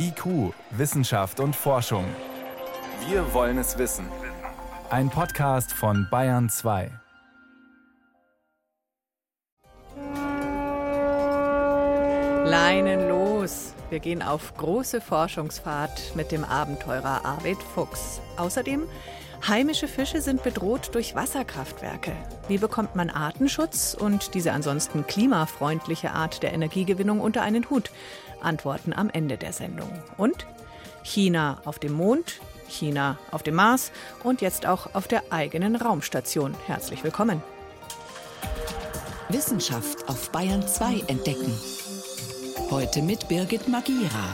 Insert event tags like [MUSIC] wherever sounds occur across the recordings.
IQ, Wissenschaft und Forschung. Wir wollen es wissen. Ein Podcast von Bayern 2. Leinen los! Wir gehen auf große Forschungsfahrt mit dem Abenteurer Arvid Fuchs. Außerdem Heimische Fische sind bedroht durch Wasserkraftwerke. Wie bekommt man Artenschutz und diese ansonsten klimafreundliche Art der Energiegewinnung unter einen Hut? Antworten am Ende der Sendung. Und China auf dem Mond, China auf dem Mars und jetzt auch auf der eigenen Raumstation. Herzlich willkommen. Wissenschaft auf Bayern 2 entdecken. Heute mit Birgit Magira.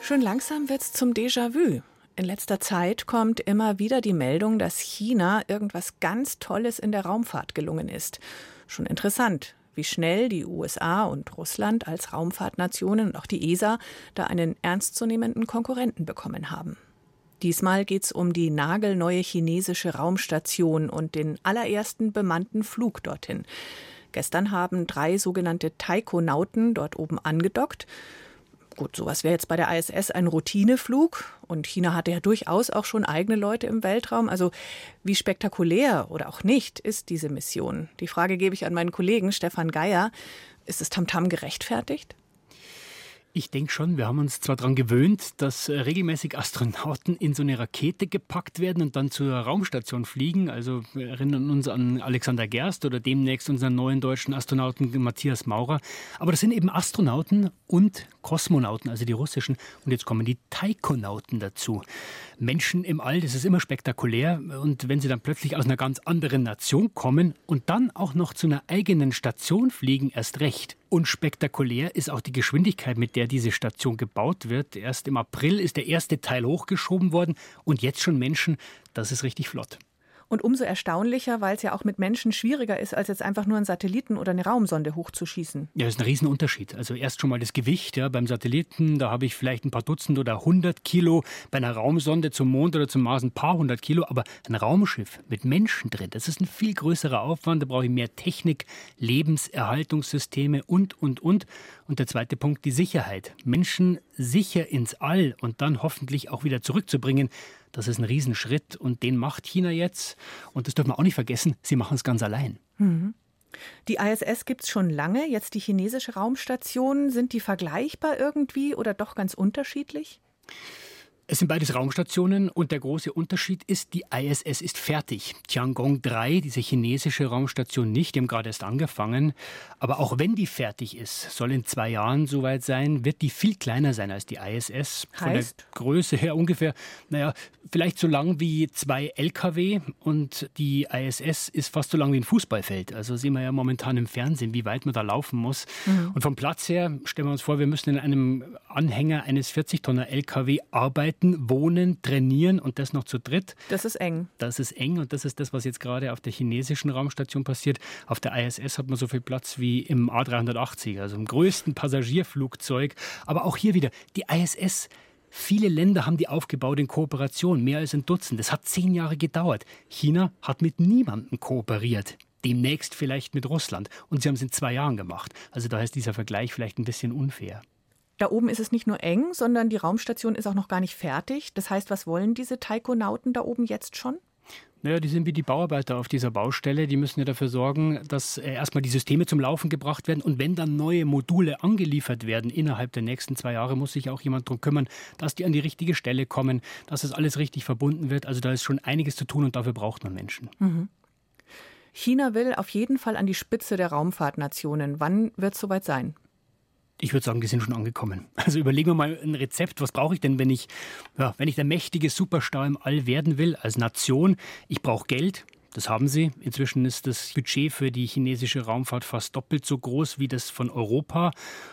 Schon langsam wird's zum Déjà-vu. In letzter Zeit kommt immer wieder die Meldung, dass China irgendwas ganz Tolles in der Raumfahrt gelungen ist. Schon interessant, wie schnell die USA und Russland als Raumfahrtnationen und auch die ESA da einen ernstzunehmenden Konkurrenten bekommen haben. Diesmal geht es um die nagelneue chinesische Raumstation und den allerersten bemannten Flug dorthin. Gestern haben drei sogenannte Taikonauten dort oben angedockt. Gut, sowas wäre jetzt bei der ISS ein Routineflug. Und China hatte ja durchaus auch schon eigene Leute im Weltraum. Also wie spektakulär oder auch nicht ist diese Mission? Die Frage gebe ich an meinen Kollegen Stefan Geier. Ist das Tamtam gerechtfertigt? Ich denke schon, wir haben uns zwar daran gewöhnt, dass äh, regelmäßig Astronauten in so eine Rakete gepackt werden und dann zur Raumstation fliegen. Also wir erinnern uns an Alexander Gerst oder demnächst unseren neuen deutschen Astronauten Matthias Maurer. Aber das sind eben Astronauten und Kosmonauten, also die russischen. Und jetzt kommen die Taikonauten dazu. Menschen im All, das ist immer spektakulär. Und wenn sie dann plötzlich aus einer ganz anderen Nation kommen und dann auch noch zu einer eigenen Station fliegen, erst recht. Und spektakulär ist auch die Geschwindigkeit, mit der diese Station gebaut wird. Erst im April ist der erste Teil hochgeschoben worden und jetzt schon Menschen. Das ist richtig flott. Und umso erstaunlicher, weil es ja auch mit Menschen schwieriger ist, als jetzt einfach nur einen Satelliten oder eine Raumsonde hochzuschießen. Ja, das ist ein Riesenunterschied. Also erst schon mal das Gewicht. Ja, beim Satelliten, da habe ich vielleicht ein paar Dutzend oder hundert Kilo. Bei einer Raumsonde zum Mond oder zum Mars ein paar hundert Kilo. Aber ein Raumschiff mit Menschen drin, das ist ein viel größerer Aufwand. Da brauche ich mehr Technik, Lebenserhaltungssysteme und, und, und. Und der zweite Punkt, die Sicherheit. Menschen sicher ins All und dann hoffentlich auch wieder zurückzubringen. Das ist ein Riesenschritt und den macht China jetzt. Und das dürfen wir auch nicht vergessen, sie machen es ganz allein. Mhm. Die ISS gibt es schon lange, jetzt die chinesische Raumstation. Sind die vergleichbar irgendwie oder doch ganz unterschiedlich? Es sind beides Raumstationen und der große Unterschied ist, die ISS ist fertig. Tiangong 3, diese chinesische Raumstation nicht, die haben gerade erst angefangen. Aber auch wenn die fertig ist, soll in zwei Jahren soweit sein, wird die viel kleiner sein als die ISS. Von heißt? der Größe her ungefähr, naja, vielleicht so lang wie zwei LKW und die ISS ist fast so lang wie ein Fußballfeld. Also sehen wir ja momentan im Fernsehen, wie weit man da laufen muss. Mhm. Und vom Platz her stellen wir uns vor, wir müssen in einem Anhänger eines 40-Tonner LKW arbeiten arbeiten, wohnen, trainieren und das noch zu dritt. Das ist eng. Das ist eng und das ist das, was jetzt gerade auf der chinesischen Raumstation passiert. Auf der ISS hat man so viel Platz wie im A380, also im größten Passagierflugzeug. Aber auch hier wieder, die ISS Viele Länder haben die aufgebaut in Kooperation, mehr als ein Dutzend. Das hat zehn Jahre gedauert. China hat mit niemandem kooperiert. Demnächst vielleicht mit Russland. Und sie haben es in zwei Jahren gemacht. Also da ist dieser Vergleich vielleicht ein bisschen unfair. Da oben ist es nicht nur eng, sondern die Raumstation ist auch noch gar nicht fertig. Das heißt, was wollen diese Taikonauten da oben jetzt schon? Naja, die sind wie die Bauarbeiter auf dieser Baustelle. Die müssen ja dafür sorgen, dass äh, erstmal die Systeme zum Laufen gebracht werden. Und wenn dann neue Module angeliefert werden innerhalb der nächsten zwei Jahre, muss sich auch jemand darum kümmern, dass die an die richtige Stelle kommen, dass das alles richtig verbunden wird. Also da ist schon einiges zu tun und dafür braucht man Menschen. Mhm. China will auf jeden Fall an die Spitze der Raumfahrtnationen. Wann wird es soweit sein? Ich würde sagen, die sind schon angekommen. Also überlegen wir mal ein Rezept. Was brauche ich denn, wenn ich, ja, wenn ich der mächtige Superstar im All werden will als Nation? Ich brauche Geld, das haben sie. Inzwischen ist das Budget für die chinesische Raumfahrt fast doppelt so groß wie das von Europa,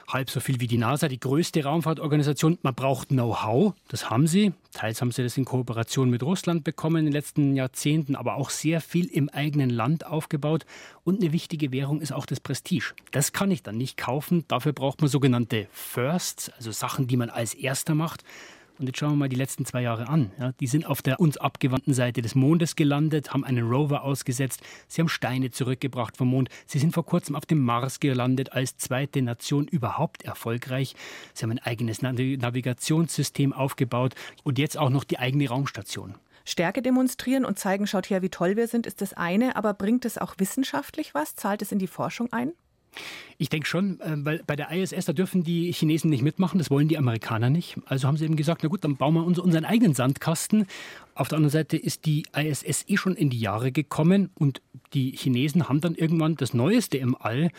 halb so viel wie die NASA, die größte Raumfahrtorganisation. Man braucht Know-how, das haben sie. Teils haben sie das in Kooperation mit Russland bekommen in den letzten Jahrzehnten, aber auch sehr viel im eigenen Land aufgebaut. Und eine wichtige Währung ist auch das Prestige. Das kann ich dann nicht kaufen. Dafür braucht man sogenannte Firsts, also Sachen, die man als erster macht. Und jetzt schauen wir mal die letzten zwei Jahre an. Ja, die sind auf der uns abgewandten Seite des Mondes gelandet, haben einen Rover ausgesetzt, sie haben Steine zurückgebracht vom Mond, sie sind vor kurzem auf dem Mars gelandet, als zweite Nation überhaupt erfolgreich. Sie haben ein eigenes Navigationssystem aufgebaut und jetzt auch noch die eigene Raumstation. Stärke demonstrieren und zeigen, schaut her, wie toll wir sind, ist das eine, aber bringt es auch wissenschaftlich was? Zahlt es in die Forschung ein? Ich denke schon, äh, weil bei der ISS, da dürfen die Chinesen nicht mitmachen, das wollen die Amerikaner nicht. Also haben sie eben gesagt, na gut, dann bauen wir uns unseren eigenen Sandkasten. Auf der anderen Seite ist die ISS eh schon in die Jahre gekommen und die Chinesen haben dann irgendwann das Neueste im All.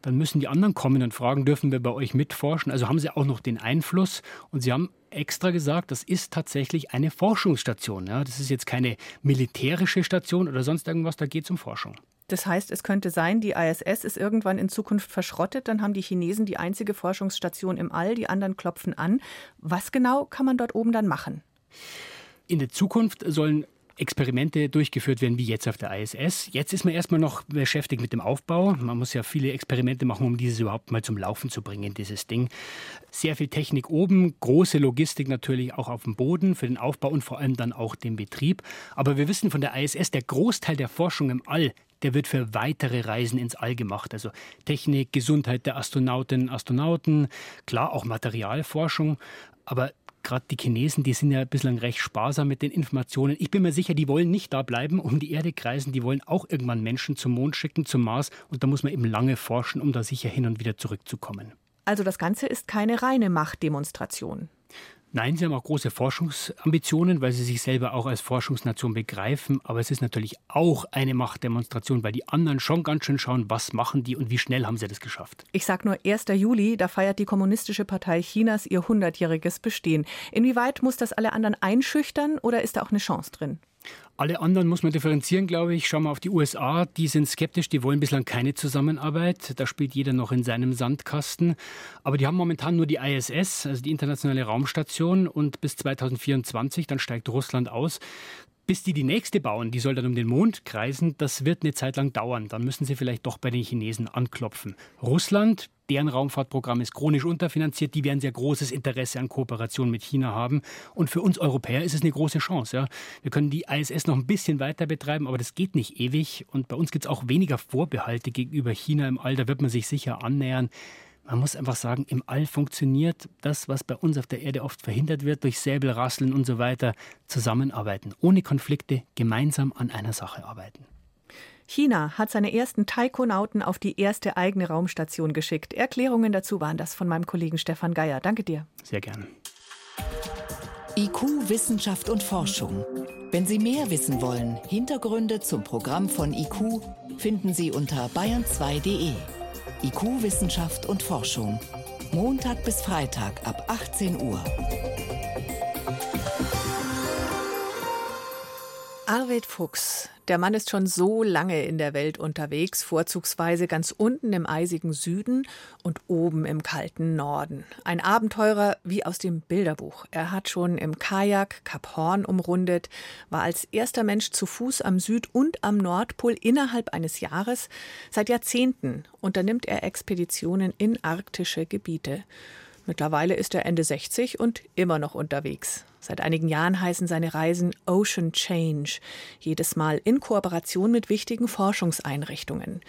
Dann müssen die anderen kommen und fragen, dürfen wir bei euch mitforschen? Also haben sie auch noch den Einfluss und sie haben extra gesagt, das ist tatsächlich eine Forschungsstation. Ja, das ist jetzt keine militärische Station oder sonst irgendwas, da geht es um Forschung. Das heißt, es könnte sein, die ISS ist irgendwann in Zukunft verschrottet, dann haben die Chinesen die einzige Forschungsstation im All, die anderen klopfen an. Was genau kann man dort oben dann machen? In der Zukunft sollen Experimente durchgeführt werden, wie jetzt auf der ISS. Jetzt ist man erstmal noch beschäftigt mit dem Aufbau. Man muss ja viele Experimente machen, um dieses überhaupt mal zum Laufen zu bringen, dieses Ding. Sehr viel Technik oben, große Logistik natürlich auch auf dem Boden für den Aufbau und vor allem dann auch den Betrieb. Aber wir wissen von der ISS, der Großteil der Forschung im All, der wird für weitere Reisen ins All gemacht. Also Technik, Gesundheit der Astronautinnen, Astronauten, klar auch Materialforschung. Aber gerade die Chinesen, die sind ja bislang recht sparsam mit den Informationen. Ich bin mir sicher, die wollen nicht da bleiben, um die Erde kreisen. Die wollen auch irgendwann Menschen zum Mond schicken, zum Mars. Und da muss man eben lange forschen, um da sicher hin und wieder zurückzukommen. Also das Ganze ist keine reine Machtdemonstration. Nein, sie haben auch große Forschungsambitionen, weil sie sich selber auch als Forschungsnation begreifen. Aber es ist natürlich auch eine Machtdemonstration, weil die anderen schon ganz schön schauen, was machen die und wie schnell haben sie das geschafft. Ich sage nur 1. Juli, da feiert die Kommunistische Partei Chinas ihr 100-jähriges Bestehen. Inwieweit muss das alle anderen einschüchtern oder ist da auch eine Chance drin? Alle anderen muss man differenzieren, glaube ich. Schauen wir auf die USA, die sind skeptisch, die wollen bislang keine Zusammenarbeit. Da spielt jeder noch in seinem Sandkasten. Aber die haben momentan nur die ISS, also die internationale Raumstation, und bis 2024, dann steigt Russland aus. Bis die die nächste bauen, die soll dann um den Mond kreisen, das wird eine Zeit lang dauern. Dann müssen sie vielleicht doch bei den Chinesen anklopfen. Russland, deren Raumfahrtprogramm ist chronisch unterfinanziert, die werden sehr großes Interesse an Kooperation mit China haben. Und für uns Europäer ist es eine große Chance. Ja. Wir können die ISS noch ein bisschen weiter betreiben, aber das geht nicht ewig. Und bei uns gibt es auch weniger Vorbehalte gegenüber China im All. Da wird man sich sicher annähern. Man muss einfach sagen, im All funktioniert das, was bei uns auf der Erde oft verhindert wird, durch Säbelrasseln und so weiter, zusammenarbeiten, ohne Konflikte, gemeinsam an einer Sache arbeiten. China hat seine ersten Taikonauten auf die erste eigene Raumstation geschickt. Erklärungen dazu waren das von meinem Kollegen Stefan Geier. Danke dir. Sehr gerne. IQ, Wissenschaft und Forschung. Wenn Sie mehr wissen wollen, Hintergründe zum Programm von IQ finden Sie unter bayern2.de. IQ, Wissenschaft und Forschung. Montag bis Freitag ab 18 Uhr. Arvid Fuchs, der Mann ist schon so lange in der Welt unterwegs, vorzugsweise ganz unten im eisigen Süden und oben im kalten Norden. Ein Abenteurer wie aus dem Bilderbuch. Er hat schon im Kajak Kap Horn umrundet, war als erster Mensch zu Fuß am Süd- und am Nordpol innerhalb eines Jahres. Seit Jahrzehnten unternimmt er Expeditionen in arktische Gebiete. Mittlerweile ist er Ende 60 und immer noch unterwegs. Seit einigen Jahren heißen seine Reisen Ocean Change, jedes Mal in Kooperation mit wichtigen Forschungseinrichtungen.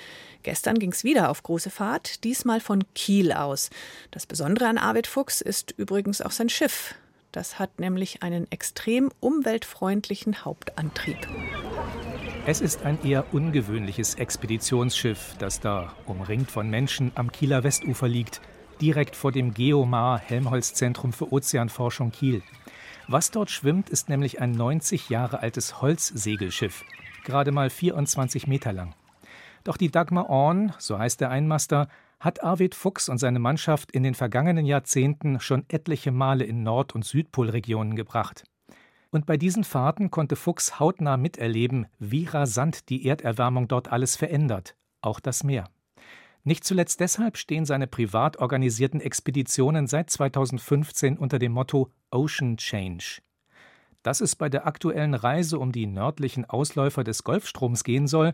Gestern ging es wieder auf große Fahrt, diesmal von Kiel aus. Das Besondere an Arvid Fuchs ist übrigens auch sein Schiff. Das hat nämlich einen extrem umweltfreundlichen Hauptantrieb. Es ist ein eher ungewöhnliches Expeditionsschiff, das da, umringt von Menschen, am Kieler Westufer liegt – direkt vor dem Geomar Helmholtz Zentrum für Ozeanforschung Kiel. Was dort schwimmt, ist nämlich ein 90 Jahre altes Holzsegelschiff, gerade mal 24 Meter lang. Doch die Dagmar Orn, so heißt der Einmaster, hat Arvid Fuchs und seine Mannschaft in den vergangenen Jahrzehnten schon etliche Male in Nord- und Südpolregionen gebracht. Und bei diesen Fahrten konnte Fuchs hautnah miterleben, wie rasant die Erderwärmung dort alles verändert, auch das Meer. Nicht zuletzt deshalb stehen seine privat organisierten Expeditionen seit 2015 unter dem Motto Ocean Change. Dass es bei der aktuellen Reise um die nördlichen Ausläufer des Golfstroms gehen soll,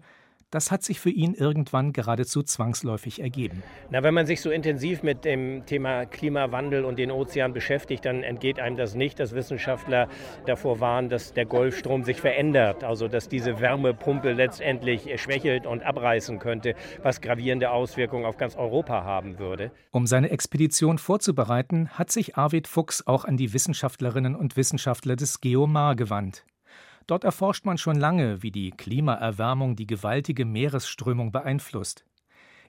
Das hat sich für ihn irgendwann geradezu zwangsläufig ergeben. Na, wenn man sich so intensiv mit dem Thema Klimawandel und den Ozean beschäftigt, dann entgeht einem das nicht, dass Wissenschaftler davor warnen, dass der Golfstrom sich verändert, also dass diese Wärmepumpe letztendlich schwächelt und abreißen könnte, was gravierende Auswirkungen auf ganz Europa haben würde. Um seine Expedition vorzubereiten, hat sich Arvid Fuchs auch an die Wissenschaftlerinnen und Wissenschaftler des Geomar gewandt. Dort erforscht man schon lange, wie die Klimaerwärmung die gewaltige Meeresströmung beeinflusst.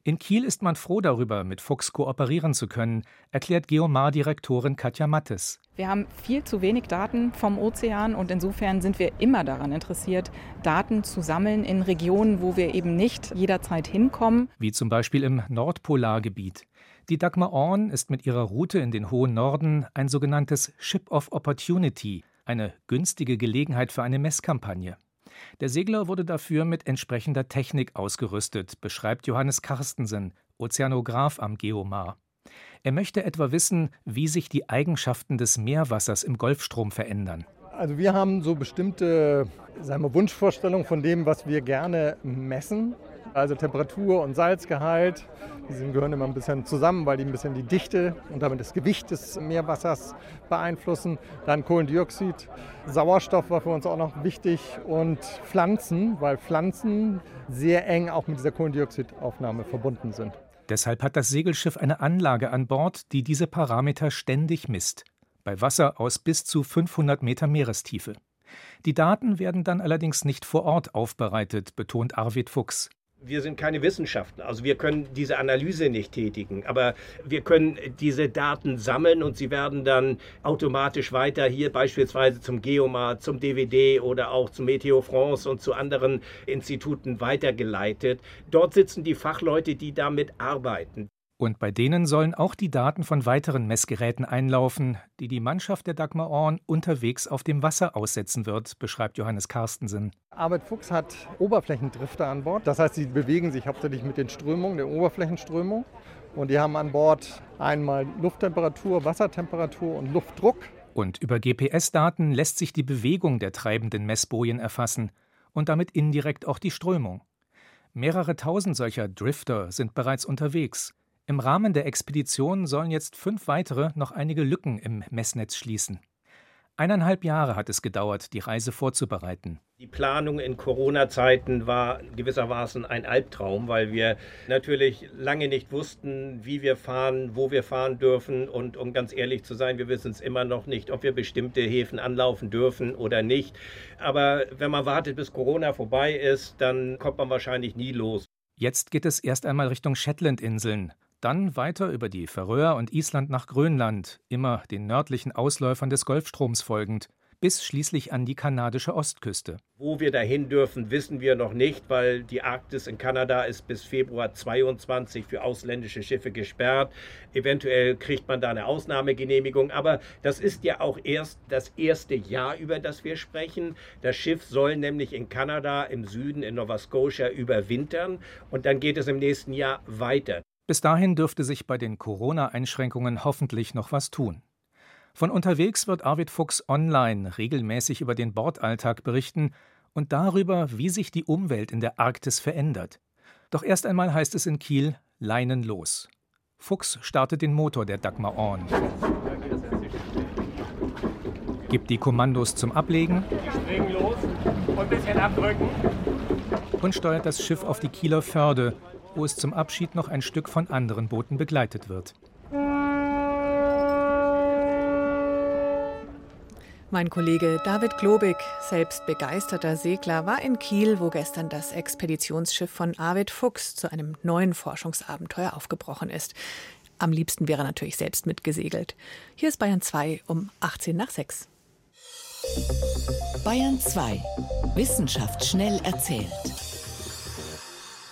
In Kiel ist man froh darüber, mit Fuchs kooperieren zu können, erklärt Geomar-Direktorin Katja Mattes. Wir haben viel zu wenig Daten vom Ozean und insofern sind wir immer daran interessiert, Daten zu sammeln in Regionen, wo wir eben nicht jederzeit hinkommen. Wie zum Beispiel im Nordpolargebiet. Die Dagmar Orn ist mit ihrer Route in den hohen Norden ein sogenanntes Ship of Opportunity, eine günstige Gelegenheit für eine Messkampagne. Der Segler wurde dafür mit entsprechender Technik ausgerüstet, beschreibt Johannes Karstensen, Ozeanograph am Geomar. Er möchte etwa wissen, wie sich die Eigenschaften des Meerwassers im Golfstrom verändern. Also wir haben so bestimmte sagen wir, Wunschvorstellungen von dem, was wir gerne messen. Also Temperatur und Salzgehalt, die gehören immer ein bisschen zusammen, weil die ein bisschen die Dichte und damit das Gewicht des Meerwassers beeinflussen. Dann Kohlendioxid, Sauerstoff war für uns auch noch wichtig und Pflanzen, weil Pflanzen sehr eng auch mit dieser Kohlendioxidaufnahme verbunden sind. Deshalb hat das Segelschiff eine Anlage an Bord, die diese Parameter ständig misst. Bei Wasser aus bis zu 500 Meter Meerestiefe. Die Daten werden dann allerdings nicht vor Ort aufbereitet, betont Arvid Fuchs wir sind keine Wissenschaftler, also wir können diese Analyse nicht tätigen, aber wir können diese Daten sammeln und sie werden dann automatisch weiter hier beispielsweise zum Geomar, zum DVD oder auch zum Meteo France und zu anderen Instituten weitergeleitet. Dort sitzen die Fachleute, die damit arbeiten. Und bei denen sollen auch die Daten von weiteren Messgeräten einlaufen, die die Mannschaft der Dagmar Orn unterwegs auf dem Wasser aussetzen wird, beschreibt Johannes Carstensen. Arbeit Fuchs hat Oberflächendrifter an Bord. Das heißt, sie bewegen sich hauptsächlich mit den Strömungen, der Oberflächenströmung. Und die haben an Bord einmal Lufttemperatur, Wassertemperatur und Luftdruck. Und über GPS-Daten lässt sich die Bewegung der treibenden Messbojen erfassen und damit indirekt auch die Strömung. Mehrere tausend solcher Drifter sind bereits unterwegs. Im Rahmen der Expedition sollen jetzt fünf weitere noch einige Lücken im Messnetz schließen. Eineinhalb Jahre hat es gedauert, die Reise vorzubereiten. Die Planung in Corona-Zeiten war gewissermaßen ein Albtraum, weil wir natürlich lange nicht wussten, wie wir fahren, wo wir fahren dürfen. Und um ganz ehrlich zu sein, wir wissen es immer noch nicht, ob wir bestimmte Häfen anlaufen dürfen oder nicht. Aber wenn man wartet, bis Corona vorbei ist, dann kommt man wahrscheinlich nie los. Jetzt geht es erst einmal Richtung Shetlandinseln, dann weiter über die Färöer und Island nach Grönland, immer den nördlichen Ausläufern des Golfstroms folgend, bis schließlich an die kanadische Ostküste. Wo wir dahin dürfen, wissen wir noch nicht, weil die Arktis in Kanada ist bis Februar 22 für ausländische Schiffe gesperrt. Eventuell kriegt man da eine Ausnahmegenehmigung, aber das ist ja auch erst das erste Jahr, über das wir sprechen. Das Schiff soll nämlich in Kanada im Süden in Nova Scotia überwintern und dann geht es im nächsten Jahr weiter. Bis dahin dürfte sich bei den Corona-Einschränkungen hoffentlich noch was tun. Von unterwegs wird Arvid Fuchs online regelmäßig über den Bordalltag berichten und darüber, wie sich die Umwelt in der Arktis verändert. Doch erst einmal heißt es in Kiel Leinen los. Fuchs startet den Motor der Dagmar Orn. Gibt die Kommandos zum Ablegen. Springen los und ein bisschen abdrücken. Und steuert das Schiff auf die Kieler Förde, wo es zum Abschied noch ein Stück von anderen Booten begleitet wird. Mein Kollege David Globig, selbst begeisterter Segler, war in Kiel, wo gestern das Expeditionsschiff von Arvid Fuchs zu einem neuen Forschungsabenteuer aufgebrochen ist. Am liebsten wäre er natürlich selbst mitgesegelt. Hier ist Bayern 2 um 18 nach 6. Bayern 2. Wissenschaft schnell erzählt.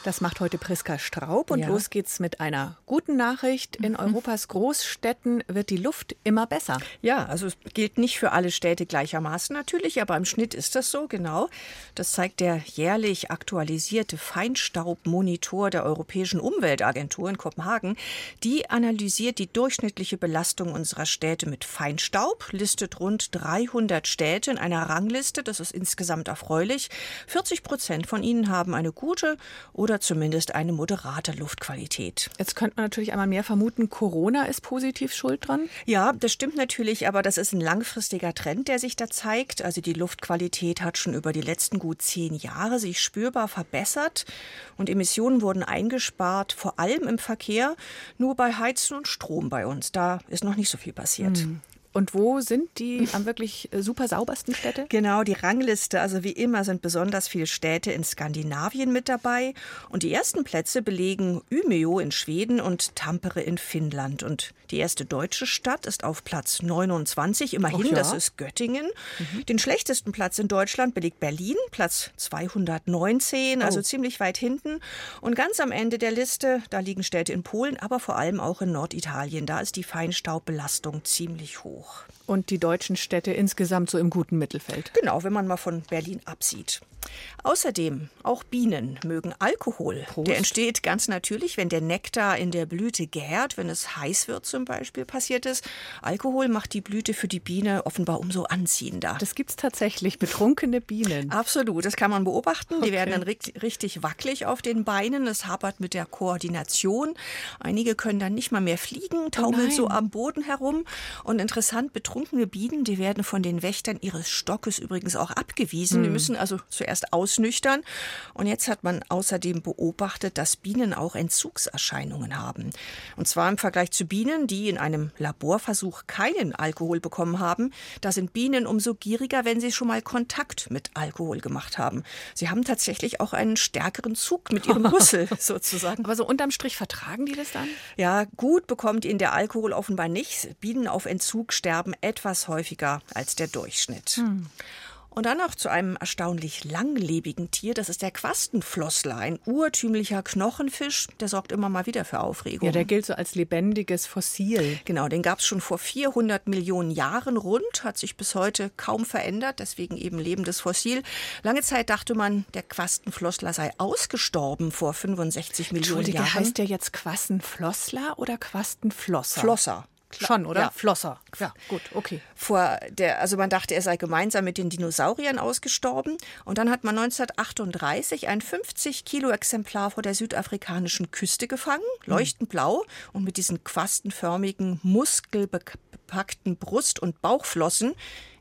Das macht heute Priska Straub und ja. los geht's mit einer guten Nachricht. In Europas Großstädten wird die Luft immer besser. Ja, also es gilt nicht für alle Städte gleichermaßen natürlich, aber im Schnitt ist das so, genau. Das zeigt der jährlich aktualisierte Feinstaubmonitor der Europäischen Umweltagentur in Kopenhagen. Die analysiert die durchschnittliche Belastung unserer Städte mit Feinstaub, listet rund 300 Städte in einer Rangliste. Das ist insgesamt erfreulich. 40 Prozent von ihnen haben eine gute oder oder zumindest eine moderate Luftqualität. Jetzt könnte man natürlich einmal mehr vermuten, Corona ist positiv schuld dran. Ja, das stimmt natürlich, aber das ist ein langfristiger Trend, der sich da zeigt. Also die Luftqualität hat schon über die letzten gut zehn Jahre sich spürbar verbessert und Emissionen wurden eingespart, vor allem im Verkehr. Nur bei Heizen und Strom bei uns, da ist noch nicht so viel passiert. Hm. Und wo sind die am wirklich äh, super saubersten Städte? Genau, die Rangliste. Also wie immer sind besonders viele Städte in Skandinavien mit dabei. Und die ersten Plätze belegen Umeå in Schweden und Tampere in Finnland. Und die erste deutsche Stadt ist auf Platz 29. Immerhin, ja. das ist Göttingen. Mhm. Den schlechtesten Platz in Deutschland belegt Berlin, Platz 219, also oh. ziemlich weit hinten. Und ganz am Ende der Liste, da liegen Städte in Polen, aber vor allem auch in Norditalien. Da ist die Feinstaubbelastung ziemlich hoch hoch. Und die deutschen Städte insgesamt so im guten Mittelfeld. Genau, wenn man mal von Berlin absieht. Außerdem, auch Bienen mögen Alkohol. Prost. Der entsteht ganz natürlich, wenn der Nektar in der Blüte gärt, wenn es heiß wird zum Beispiel, passiert es. Alkohol macht die Blüte für die Biene offenbar umso anziehender. Das gibt es tatsächlich, betrunkene Bienen. Absolut, das kann man beobachten. Okay. Die werden dann richtig wackelig auf den Beinen. Es hapert mit der Koordination. Einige können dann nicht mal mehr fliegen, taumeln oh so am Boden herum. Und interessant, betrunkene Bienen, die werden von den Wächtern ihres Stockes übrigens auch abgewiesen. Hm. Die müssen also zuerst erst ausnüchtern. Und jetzt hat man außerdem beobachtet, dass Bienen auch Entzugserscheinungen haben. Und zwar im Vergleich zu Bienen, die in einem Laborversuch keinen Alkohol bekommen haben. Da sind Bienen umso gieriger, wenn sie schon mal Kontakt mit Alkohol gemacht haben. Sie haben tatsächlich auch einen stärkeren Zug mit ihrem [LAUGHS] Rüssel sozusagen. Aber so unterm Strich vertragen die das dann? Ja, gut bekommt ihnen der Alkohol offenbar nicht. Bienen auf Entzug sterben etwas häufiger als der Durchschnitt. Hm. Und dann noch zu einem erstaunlich langlebigen Tier, das ist der Quastenflossler, ein urtümlicher Knochenfisch, der sorgt immer mal wieder für Aufregung. Ja, der gilt so als lebendiges Fossil. Genau, den gab es schon vor 400 Millionen Jahren rund, hat sich bis heute kaum verändert, deswegen eben lebendes Fossil. Lange Zeit dachte man, der Quastenflossler sei ausgestorben vor 65 Millionen Jahren. heißt der jetzt Quastenflossler oder Quastenflosser? Flosser. Schon, oder? Ja. Flosser. Ja, gut, okay. Vor der, also man dachte, er sei gemeinsam mit den Dinosauriern ausgestorben. Und dann hat man 1938 ein 50 Kilo Exemplar vor der südafrikanischen Küste gefangen, hm. leuchtend blau und mit diesen quastenförmigen, muskelbepackten Brust- und Bauchflossen.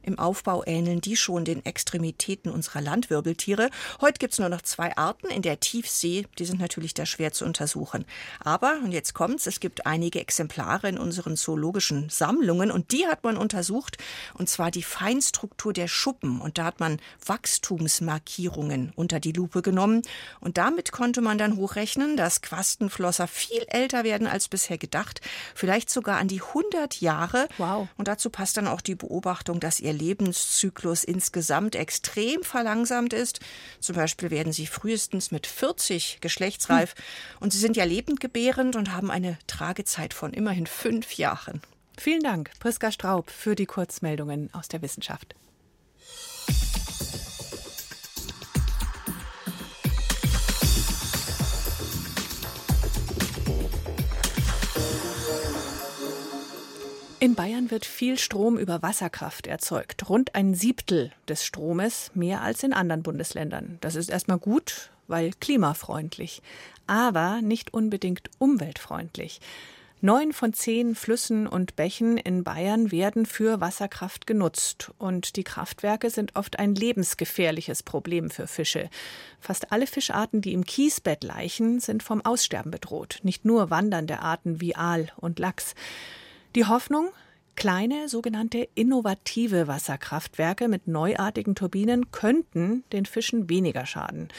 Im Aufbau ähneln die schon den Extremitäten unserer Landwirbeltiere. Heute gibt es nur noch zwei Arten in der Tiefsee. Die sind natürlich da schwer zu untersuchen. Aber, und jetzt kommt's, es gibt einige Exemplare in unseren zoologischen Sammlungen und die hat man untersucht. Und zwar die Feinstruktur der Schuppen. Und da hat man Wachstumsmarkierungen unter die Lupe genommen. Und damit konnte man dann hochrechnen, dass Quastenflosser viel älter werden als bisher gedacht. Vielleicht sogar an die 100 Jahre. Wow. Und dazu passt dann auch die Beobachtung, dass ihr ihr Lebenszyklus insgesamt extrem verlangsamt ist. Zum Beispiel werden sie frühestens mit 40 geschlechtsreif. Hm. Und sie sind ja lebendgebärend und haben eine Tragezeit von immerhin fünf Jahren. Vielen Dank, Priska Straub, für die Kurzmeldungen aus der Wissenschaft. In Bayern wird viel Strom über Wasserkraft erzeugt. Rund ein Siebtel des Stromes, mehr als in anderen Bundesländern. Das ist erstmal gut, weil klimafreundlich, aber nicht unbedingt umweltfreundlich. Neun von zehn Flüssen und Bächen in Bayern werden für Wasserkraft genutzt. Und die Kraftwerke sind oft ein lebensgefährliches Problem für Fische. Fast alle Fischarten, die im Kiesbett laichen, sind vom Aussterben bedroht. Nicht nur wandernde Arten wie Aal und Lachs. Die Hoffnung, Kleine sogenannte innovative Wasserkraftwerke mit neuartigen Turbinen könnten den Fischen weniger schaden.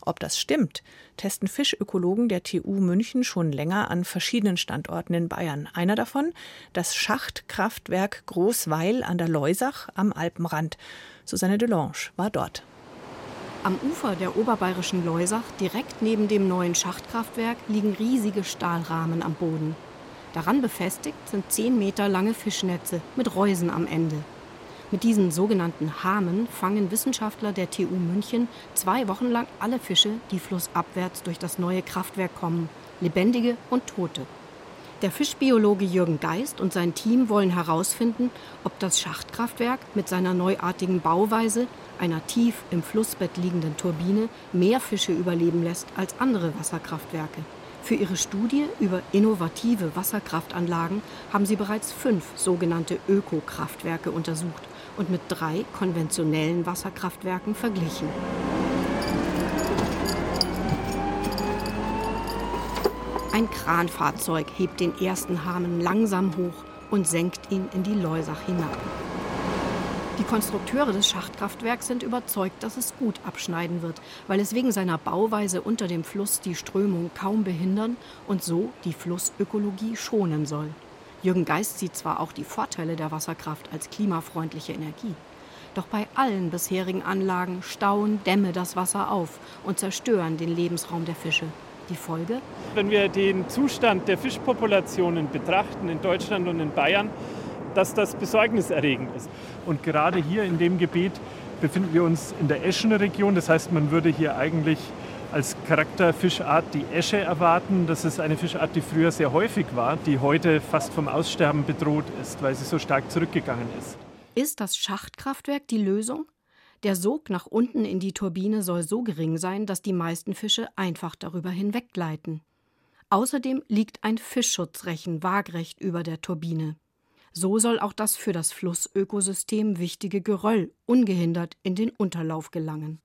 Ob das stimmt, testen Fischökologen der TU München schon länger an verschiedenen Standorten in Bayern. Einer davon, das Schachtkraftwerk Großweil an der Leusach am Alpenrand. Susanne Delange war dort. Am Ufer der oberbayerischen Leusach, direkt neben dem neuen Schachtkraftwerk, liegen riesige Stahlrahmen am Boden. Daran befestigt sind 10 Meter lange Fischnetze mit Reusen am Ende. Mit diesen sogenannten Hamen fangen Wissenschaftler der TU München zwei Wochen lang alle Fische, die flussabwärts durch das neue Kraftwerk kommen, lebendige und tote. Der Fischbiologe Jürgen Geist und sein Team wollen herausfinden, ob das Schachtkraftwerk mit seiner neuartigen Bauweise einer tief im Flussbett liegenden Turbine mehr Fische überleben lässt als andere Wasserkraftwerke. Für ihre Studie über innovative Wasserkraftanlagen haben sie bereits fünf sogenannte Ökokraftwerke untersucht und mit drei konventionellen Wasserkraftwerken verglichen. Ein Kranfahrzeug hebt den ersten Hamen langsam hoch und senkt ihn in die Leusach hinab. Die Konstrukteure des Schachtkraftwerks sind überzeugt, dass es gut abschneiden wird, weil es wegen seiner Bauweise unter dem Fluss die Strömung kaum behindern und so die Flussökologie schonen soll. Jürgen Geist sieht zwar auch die Vorteile der Wasserkraft als klimafreundliche Energie, doch bei allen bisherigen Anlagen stauen Dämme das Wasser auf und zerstören den Lebensraum der Fische. Die Folge? Wenn wir den Zustand der Fischpopulationen betrachten in Deutschland und in Bayern, dass das besorgniserregend ist. Und gerade hier in dem Gebiet befinden wir uns in der Eschenregion. Das heißt, man würde hier eigentlich als Charakterfischart die Esche erwarten. Das ist eine Fischart, die früher sehr häufig war, die heute fast vom Aussterben bedroht ist, weil sie so stark zurückgegangen ist. Ist das Schachtkraftwerk die Lösung? Der Sog nach unten in die Turbine soll so gering sein, dass die meisten Fische einfach darüber hinweggleiten. Außerdem liegt ein Fischschutzrechen waagrecht über der Turbine. So soll auch das für das Flussökosystem wichtige Geröll ungehindert in den Unterlauf gelangen.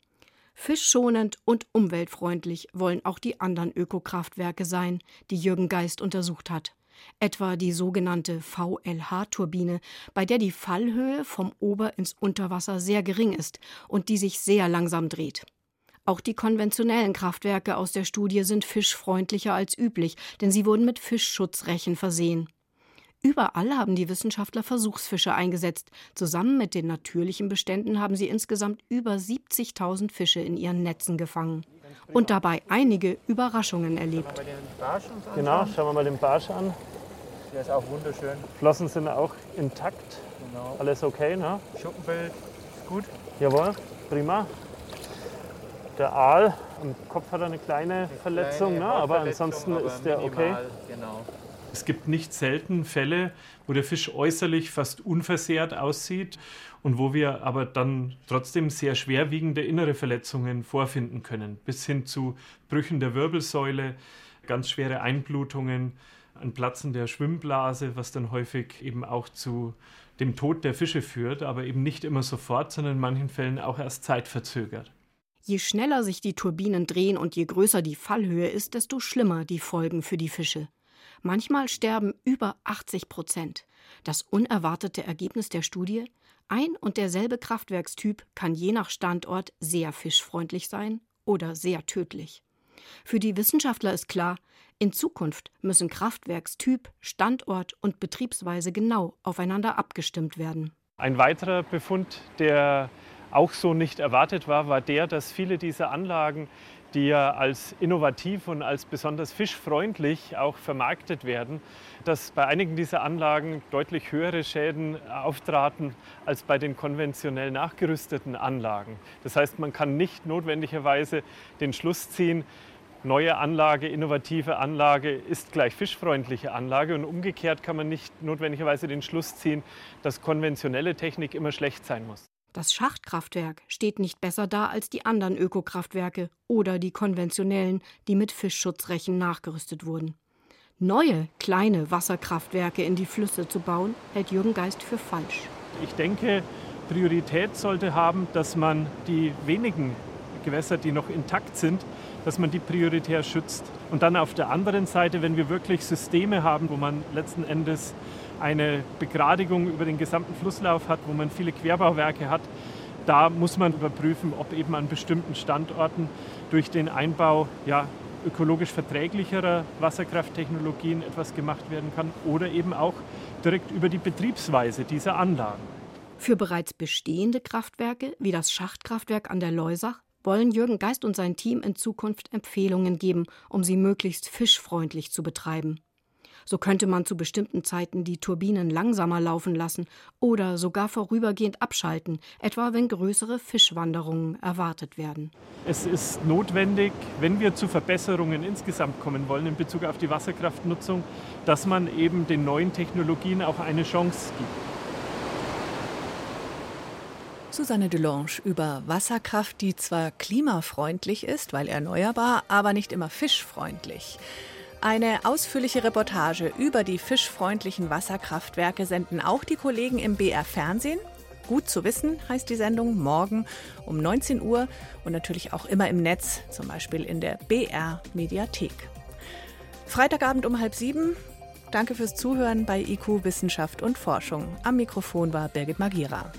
Fischschonend und umweltfreundlich wollen auch die anderen Ökokraftwerke sein, die Jürgen Geist untersucht hat. Etwa die sogenannte VLH-Turbine, bei der die Fallhöhe vom Ober- ins Unterwasser sehr gering ist und die sich sehr langsam dreht. Auch die konventionellen Kraftwerke aus der Studie sind fischfreundlicher als üblich, denn sie wurden mit Fischschutzrechen versehen. Überall haben die Wissenschaftler Versuchsfische eingesetzt. Zusammen mit den natürlichen Beständen haben sie insgesamt über 70.000 Fische in ihren Netzen gefangen und dabei einige Überraschungen erlebt. Genau, schauen wir mal den Barsch an. Der ist auch wunderschön. Flossen sind auch intakt. Genau. Alles okay, ne? Schuppenbild ist gut. Jawohl, prima. Der Aal, am Kopf hat er eine kleine eine Verletzung, kleine ne? aber ansonsten aber ist der okay. Genau. Es gibt nicht selten Fälle, wo der Fisch äußerlich fast unversehrt aussieht und wo wir aber dann trotzdem sehr schwerwiegende innere Verletzungen vorfinden können, bis hin zu Brüchen der Wirbelsäule, ganz schwere Einblutungen, ein Platzen der Schwimmblase, was dann häufig eben auch zu dem Tod der Fische führt, aber eben nicht immer sofort, sondern in manchen Fällen auch erst zeitverzögert. Je schneller sich die Turbinen drehen und je größer die Fallhöhe ist, desto schlimmer die Folgen für die Fische. Manchmal sterben über 80 Prozent. Das unerwartete Ergebnis der Studie? Ein und derselbe Kraftwerkstyp kann je nach Standort sehr fischfreundlich sein oder sehr tödlich. Für die Wissenschaftler ist klar, in Zukunft müssen Kraftwerkstyp, Standort und Betriebsweise genau aufeinander abgestimmt werden. Ein weiterer Befund, der auch so nicht erwartet war, war der, dass viele dieser Anlagen die ja als innovativ und als besonders fischfreundlich auch vermarktet werden, dass bei einigen dieser Anlagen deutlich höhere Schäden auftraten als bei den konventionell nachgerüsteten Anlagen. Das heißt, man kann nicht notwendigerweise den Schluss ziehen, neue Anlage, innovative Anlage ist gleich fischfreundliche Anlage und umgekehrt kann man nicht notwendigerweise den Schluss ziehen, dass konventionelle Technik immer schlecht sein muss. Das Schachtkraftwerk steht nicht besser da als die anderen Ökokraftwerke oder die konventionellen, die mit Fischschutzrechen nachgerüstet wurden. Neue kleine Wasserkraftwerke in die Flüsse zu bauen, hält Jürgen Geist für falsch. Ich denke, Priorität sollte haben, dass man die wenigen Gewässer, die noch intakt sind, dass man die prioritär schützt. Und dann auf der anderen Seite, wenn wir wirklich Systeme haben, wo man letzten Endes eine Begradigung über den gesamten Flusslauf hat, wo man viele Querbauwerke hat, da muss man überprüfen, ob eben an bestimmten Standorten durch den Einbau ja, ökologisch verträglicherer Wasserkrafttechnologien etwas gemacht werden kann oder eben auch direkt über die Betriebsweise dieser Anlagen. Für bereits bestehende Kraftwerke wie das Schachtkraftwerk an der Leusach wollen Jürgen Geist und sein Team in Zukunft Empfehlungen geben, um sie möglichst fischfreundlich zu betreiben. So könnte man zu bestimmten Zeiten die Turbinen langsamer laufen lassen oder sogar vorübergehend abschalten, etwa wenn größere Fischwanderungen erwartet werden. Es ist notwendig, wenn wir zu Verbesserungen insgesamt kommen wollen in Bezug auf die Wasserkraftnutzung, dass man eben den neuen Technologien auch eine Chance gibt. Susanne Delange über Wasserkraft, die zwar klimafreundlich ist, weil erneuerbar, aber nicht immer fischfreundlich. Eine ausführliche Reportage über die fischfreundlichen Wasserkraftwerke senden auch die Kollegen im BR Fernsehen. Gut zu wissen heißt die Sendung morgen um 19 Uhr und natürlich auch immer im Netz, zum Beispiel in der BR Mediathek. Freitagabend um halb sieben. Danke fürs Zuhören bei IQ Wissenschaft und Forschung. Am Mikrofon war Birgit Magira.